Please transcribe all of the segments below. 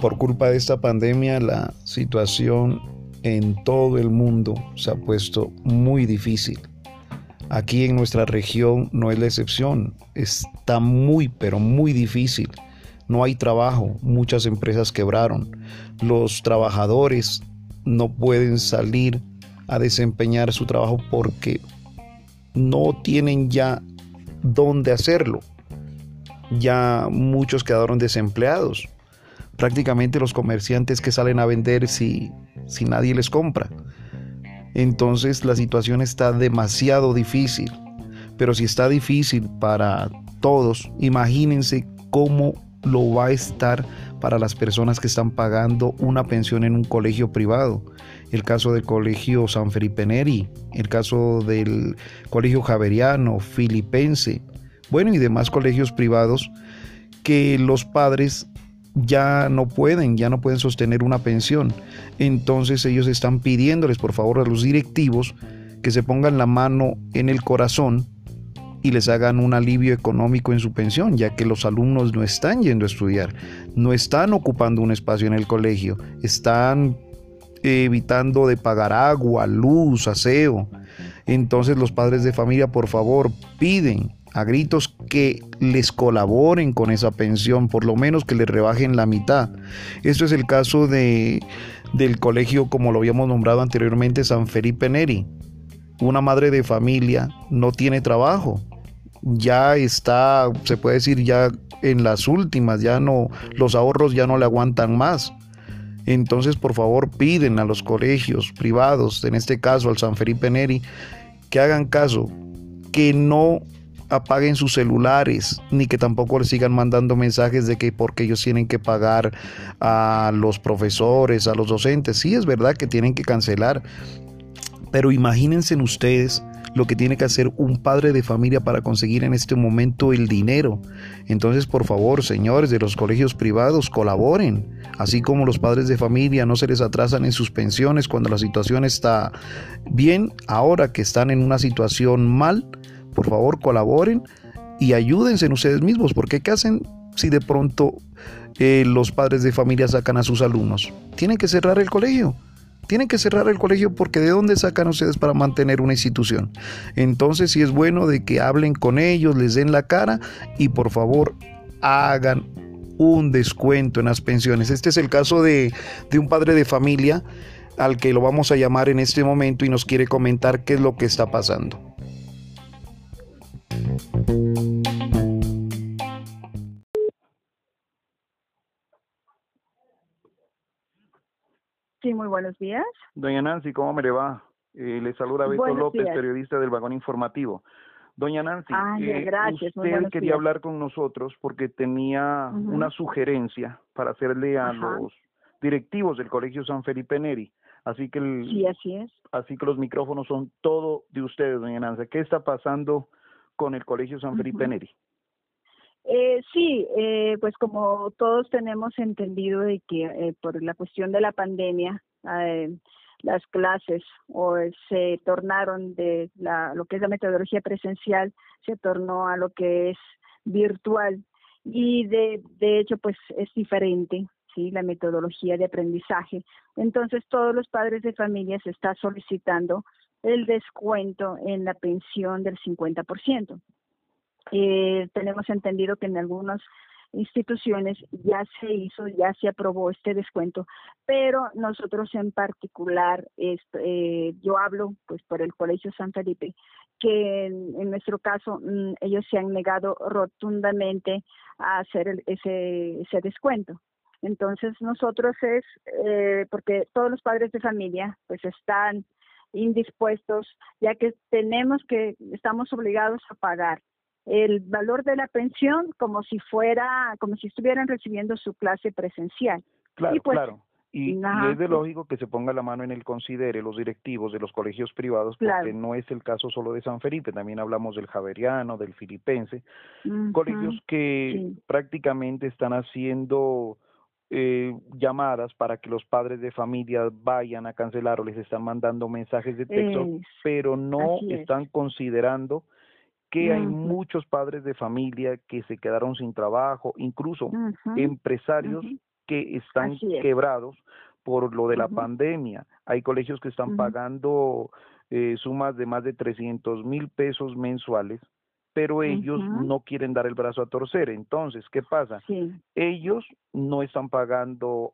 Por culpa de esta pandemia, la situación en todo el mundo se ha puesto muy difícil. Aquí en nuestra región no es la excepción. Está muy, pero muy difícil. No hay trabajo. Muchas empresas quebraron. Los trabajadores no pueden salir a desempeñar su trabajo porque no tienen ya dónde hacerlo. Ya muchos quedaron desempleados. Prácticamente los comerciantes que salen a vender si, si nadie les compra. Entonces la situación está demasiado difícil. Pero si está difícil para todos, imagínense cómo lo va a estar para las personas que están pagando una pensión en un colegio privado. El caso del colegio San Felipe Neri, el caso del colegio Javeriano, Filipense, bueno, y demás colegios privados que los padres ya no pueden, ya no pueden sostener una pensión. Entonces ellos están pidiéndoles por favor a los directivos que se pongan la mano en el corazón y les hagan un alivio económico en su pensión, ya que los alumnos no están yendo a estudiar, no están ocupando un espacio en el colegio, están evitando de pagar agua, luz, aseo. Entonces los padres de familia, por favor, piden a gritos que les colaboren con esa pensión, por lo menos que les rebajen la mitad. Esto es el caso de, del colegio, como lo habíamos nombrado anteriormente, San Felipe Neri. Una madre de familia no tiene trabajo, ya está, se puede decir, ya en las últimas, ya no, los ahorros ya no le aguantan más. Entonces, por favor, piden a los colegios privados, en este caso al San Felipe Neri, que hagan caso, que no apaguen sus celulares, ni que tampoco les sigan mandando mensajes de que porque ellos tienen que pagar a los profesores, a los docentes. Sí, es verdad que tienen que cancelar, pero imagínense ustedes lo que tiene que hacer un padre de familia para conseguir en este momento el dinero. Entonces, por favor, señores de los colegios privados, colaboren. Así como los padres de familia no se les atrasan en sus pensiones cuando la situación está bien, ahora que están en una situación mal, por favor colaboren y ayúdense en ustedes mismos, porque ¿qué hacen si de pronto eh, los padres de familia sacan a sus alumnos? Tienen que cerrar el colegio. Tienen que cerrar el colegio porque ¿de dónde sacan ustedes para mantener una institución? Entonces sí es bueno de que hablen con ellos, les den la cara y por favor hagan un descuento en las pensiones. Este es el caso de, de un padre de familia al que lo vamos a llamar en este momento y nos quiere comentar qué es lo que está pasando. Muy buenos días. Doña Nancy, ¿cómo me le va? Eh, le saluda Beto López, periodista del Vagón Informativo. Doña Nancy, eh, gracias, usted quería hablar con nosotros porque tenía una sugerencia para hacerle a los directivos del Colegio San Felipe Neri. Así que sí, así es. Así que los micrófonos son todo de ustedes, doña Nancy. ¿Qué está pasando con el Colegio San Felipe Neri? Eh, sí, eh, pues como todos tenemos entendido de que eh, por la cuestión de la pandemia, eh, las clases o se tornaron de la, lo que es la metodología presencial, se tornó a lo que es virtual. Y de, de hecho pues es diferente sí la metodología de aprendizaje. Entonces todos los padres de familia se está solicitando el descuento en la pensión del 50%. Eh, tenemos entendido que en algunas instituciones ya se hizo, ya se aprobó este descuento, pero nosotros en particular, eh, yo hablo pues por el Colegio San Felipe, que en, nuestro caso mm, ellos se han negado rotundamente a hacer ese, ese descuento. Entonces nosotros es, eh, porque todos los padres de familia pues están indispuestos, ya que tenemos que, estamos obligados a pagar el valor de la pensión como si fuera, como si estuvieran recibiendo su clase presencial. Claro, pues, claro. Y, es de lógico que se ponga la mano en el considere los directivos de los colegios privados, porque no es el caso solo de San Felipe, también hablamos del Javeriano, del Filipense, colegios que prácticamente están haciendo eh, llamadas para que los padres de familia vayan a cancelar o les están mandando mensajes de texto, pero no están considerando que hay muchos padres de familia que se quedaron sin trabajo, incluso empresarios que están quebrados por lo de la pandemia. Hay colegios que están pagando eh, sumas de más de 300 mil pesos mensuales, pero ellos no quieren dar el brazo a torcer. Entonces, ¿qué pasa? Ellos no están pagando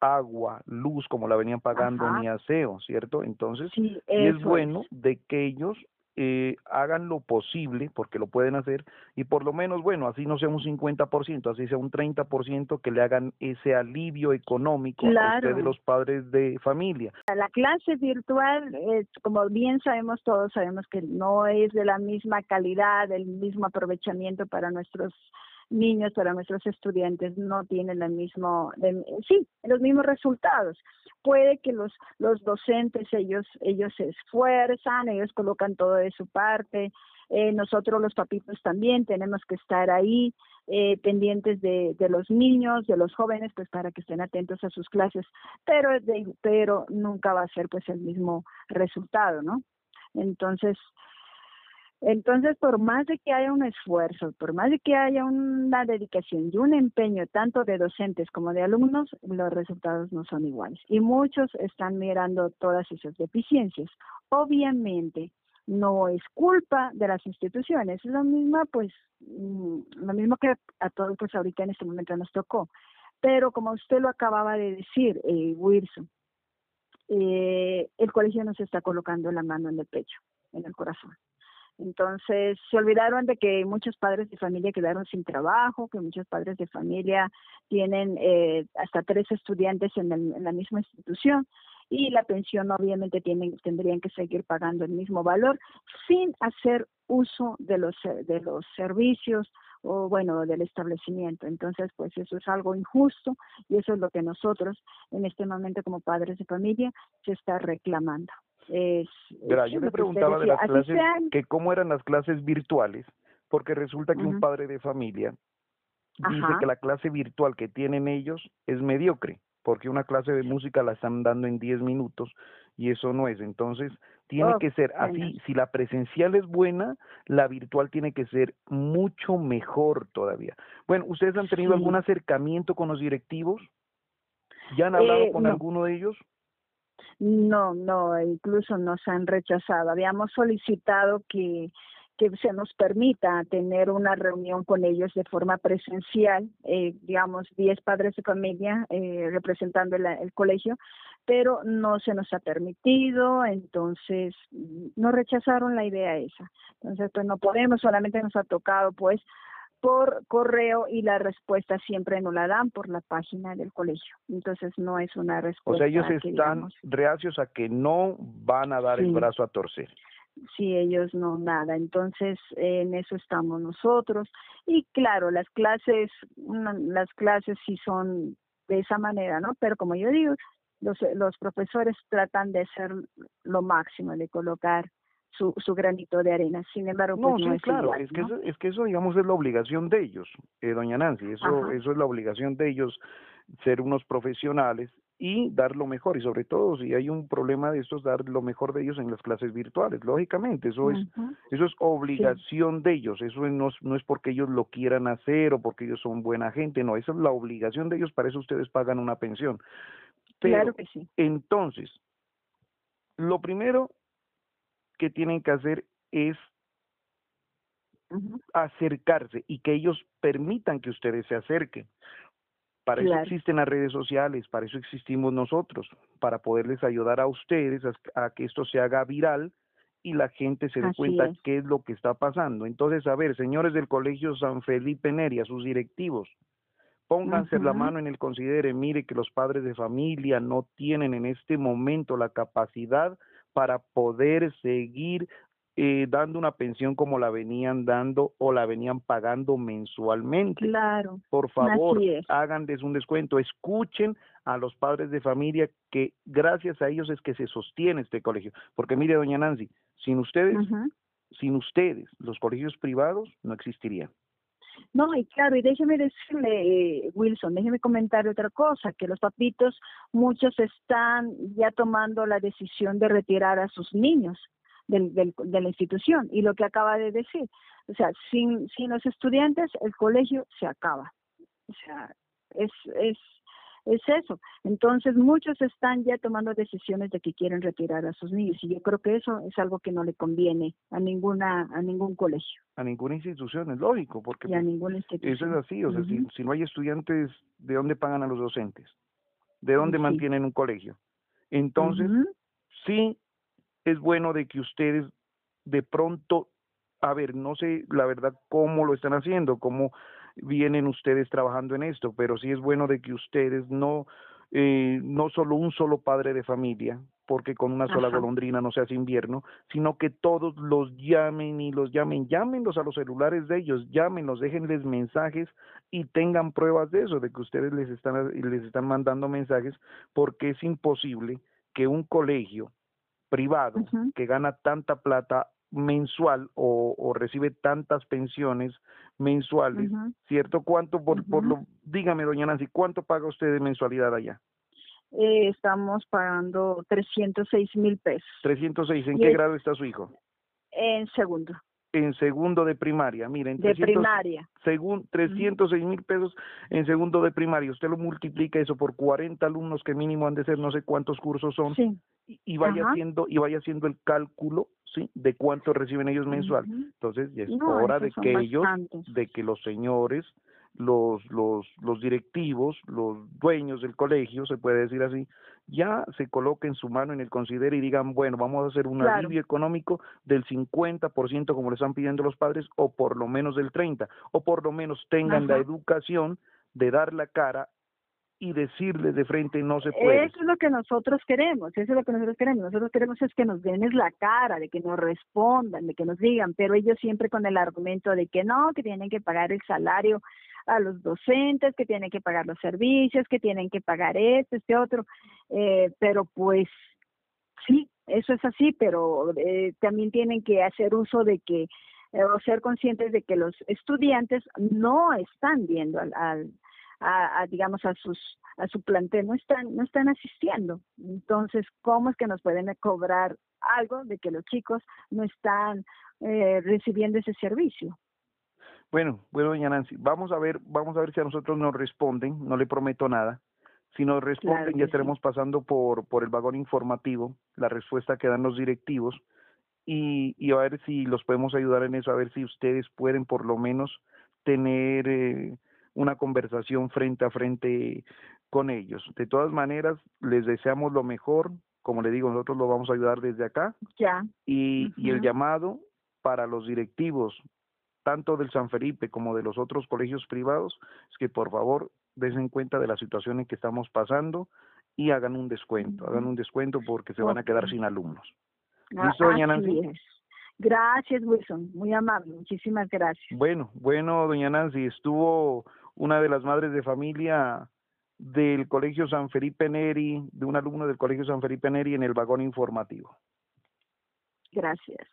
agua, luz como la venían pagando ni aseo, ¿cierto? Entonces, es. bueno de que ellos eh, hagan lo posible, porque lo pueden hacer, y por lo menos, bueno, así no sea un 50%, así sea un 30%, que le hagan ese alivio económico a ustedes los padres de familia. La clase virtual, como bien sabemos todos, sabemos que no es de la misma calidad, del mismo aprovechamiento para nuestros niños, para nuestros estudiantes, no tienen el mismo, sí, los mismos resultados. Puede que los, los docentes, ellos, ellos se esfuerzan, ellos colocan todo de su parte, eh, nosotros los papitos también tenemos que estar ahí eh, pendientes de, de, los niños, de los jóvenes, pues para que estén atentos a sus clases, pero, pero nunca va a ser pues el mismo resultado, ¿no? Entonces, entonces, por más de que haya un esfuerzo, por más de que haya una dedicación y un empeño tanto de docentes como de alumnos, los resultados no son iguales. Y muchos están mirando todas esas deficiencias. Obviamente, no es culpa de las instituciones, es lo mismo, pues, mm, lo mismo que a todos, pues, ahorita en este momento nos tocó. Pero como usted lo acababa de decir, eh, Wilson, eh, el colegio nos está colocando la mano en el pecho, en el corazón. Entonces, se olvidaron de que muchos padres de familia quedaron sin trabajo, que muchos padres de familia tienen eh, hasta tres estudiantes en, la misma institución y la pensión obviamente tienen, tendrían que seguir pagando el mismo valor sin hacer uso de los, de los servicios o bueno, del establecimiento. Entonces, pues eso es algo injusto y eso es lo que nosotros en este momento como padres de familia se está reclamando. Es, yo me preguntaba de las clases, que cómo eran las clases virtuales, porque resulta que un padre de familia dice que la clase virtual que tienen ellos es mediocre, porque una clase de música la están dando en 10 minutos y eso no es. Entonces, tiene oh, que ser así. Si la presencial es buena, la virtual tiene que ser mucho mejor todavía. Bueno, ¿ustedes han tenido algún acercamiento con los directivos? ¿Ya han hablado eh, con alguno de ellos? No, no, incluso nos han rechazado. Habíamos solicitado que, que se nos permita tener una reunión con ellos de forma presencial, eh, digamos, 10 padres de familia eh, representando el, colegio, pero no se nos ha permitido, entonces nos rechazaron la idea esa. Entonces, pues no podemos, solamente nos ha tocado, pues, por correo y la respuesta siempre no la dan por la página del colegio. Entonces no es una respuesta. O sea, ellos están reacios a que no van a dar el brazo a torcer. Sí, ellos no nada. Entonces en eso estamos nosotros. Y claro, las clases, las clases sí son de esa manera, ¿no? Pero como yo digo, los, los profesores tratan de hacer lo máximo, de colocar su, su granito de arena. Sin embargo, pues no, claro, es, que eso, es que eso, digamos, es la obligación de ellos, eh, doña Nancy, eso, eso es la obligación de ellos, ser unos profesionales y dar lo mejor, y sobre todo si hay un problema de estos, dar lo mejor de ellos en las clases virtuales, lógicamente, eso es, eso es obligación de ellos, eso no, no es porque ellos lo quieran hacer o porque ellos son buena gente, no, esa es la obligación de ellos, para eso ustedes pagan una pensión. claro que sí. Entonces, lo primero que tienen que hacer es acercarse y que ellos permitan que ustedes se acerquen. Para eso existen las redes sociales, para eso existimos nosotros, para poderles ayudar a ustedes a, que esto se haga viral y la gente se dé cuenta qué es lo que está pasando. Entonces, a ver, señores del Colegio San Felipe Neri, a sus directivos, pónganse la mano en el considere, mire que los padres de familia no tienen en este momento la capacidad para poder seguir eh, dando una pensión como la venían dando o la venían pagando mensualmente. Claro. Por favor, háganles un descuento, escuchen a los padres de familia que gracias a ellos es que se sostiene este colegio. Porque mire, doña Nancy, sin ustedes, sin ustedes, los colegios privados no existirían. No, y claro, y déjeme decirle, eh, Wilson, déjeme comentar otra cosa, que los papitos, muchos están ya tomando la decisión de retirar a sus niños del, de la institución. Y lo que acaba de decir, o sea, sin, sin los estudiantes el colegio se acaba. O sea, es, es, es eso. Entonces muchos están ya tomando decisiones de que quieren retirar a sus niños y yo creo que eso es algo que no le conviene a ninguna a ningún colegio. A ninguna institución, es lógico, porque a ninguna institución. eso es así, o sea, si, no hay estudiantes, ¿de dónde pagan a los docentes? ¿De dónde mantienen un colegio? Entonces, sí es bueno de que ustedes de pronto, a ver, no sé la verdad cómo lo están haciendo, cómo vienen ustedes trabajando en esto, pero sí es bueno de que ustedes no, eh, no solo un solo padre de familia, porque con una sola golondrina no se hace invierno, sino que todos los llamen y los llamen, llámenlos a los celulares de ellos, llámenlos, déjenles mensajes y tengan pruebas de eso, de que ustedes les están, les están mandando mensajes, porque es imposible que un colegio privado que gana tanta plata mensual o, recibe tantas pensiones mensuales, ¿cierto? ¿Cuánto por, por lo, dígame, doña Nancy, ¿cuánto paga usted de mensualidad allá? Eh, estamos pagando 306 mil pesos. 306, ¿en qué grado está su hijo? En segundo en segundo de primaria. Miren, de primaria. Según 306 mil pesos en segundo de primaria. Usted lo multiplica eso por 40 alumnos que mínimo han de ser no sé cuántos cursos son. Y, vaya haciendo y vaya haciendo el cálculo, ¿sí? De cuánto reciben ellos mensual. Entonces, ya es hora de que ellos, de que los señores los, los, los directivos, los dueños del colegio, se puede decir así, ya se coloquen su mano en el considero y digan, bueno, vamos a hacer un alivio económico del 50% como le están pidiendo los padres, o por lo menos del 30%, o por lo menos tengan la educación de dar la cara y decirles de frente no se puede. Eso es lo que nosotros queremos, eso es lo que nosotros queremos. Nosotros queremos es que nos den la cara, de que nos respondan, de que nos digan, pero ellos siempre con el argumento de que no, que tienen que pagar el salario a los docentes, que tienen que pagar los servicios, que tienen que pagar esto, este otro, eh, pero pues sí, eso es así, pero eh, también tienen que hacer uso de que eh, o ser conscientes de que los estudiantes no están viendo al, al a, digamos a sus a su plantel no están no están asistiendo. Entonces cómo es que nos pueden cobrar algo de que los chicos no están recibiendo ese servicio bueno, bueno, doña Nancy, vamos a ver, vamos a ver si a nosotros nos responden, no le prometo nada. Si nos responden, ya estaremos pasando por, por el vagón informativo, la respuesta que dan los directivos, y, y a ver si los podemos ayudar en eso, a ver si ustedes pueden por lo menos tener eh, una conversación frente a frente con ellos. De todas maneras, les deseamos lo mejor, como le digo, nosotros lo vamos a ayudar desde acá. Ya. Y, y el llamado para los directivos, tanto del San Felipe como de los otros colegios privados, es que por favor den cuenta de la situación en que estamos pasando y hagan un descuento, hagan un descuento porque se van a quedar sin alumnos. Ah, ¿Listo, doña Nancy? Gracias, Wilson, muy amable, muchísimas gracias. Bueno, bueno, doña Nancy, estuvo una de las madres de familia del Colegio San Felipe Neri, de un alumno del Colegio San Felipe Neri en el vagón informativo. Gracias.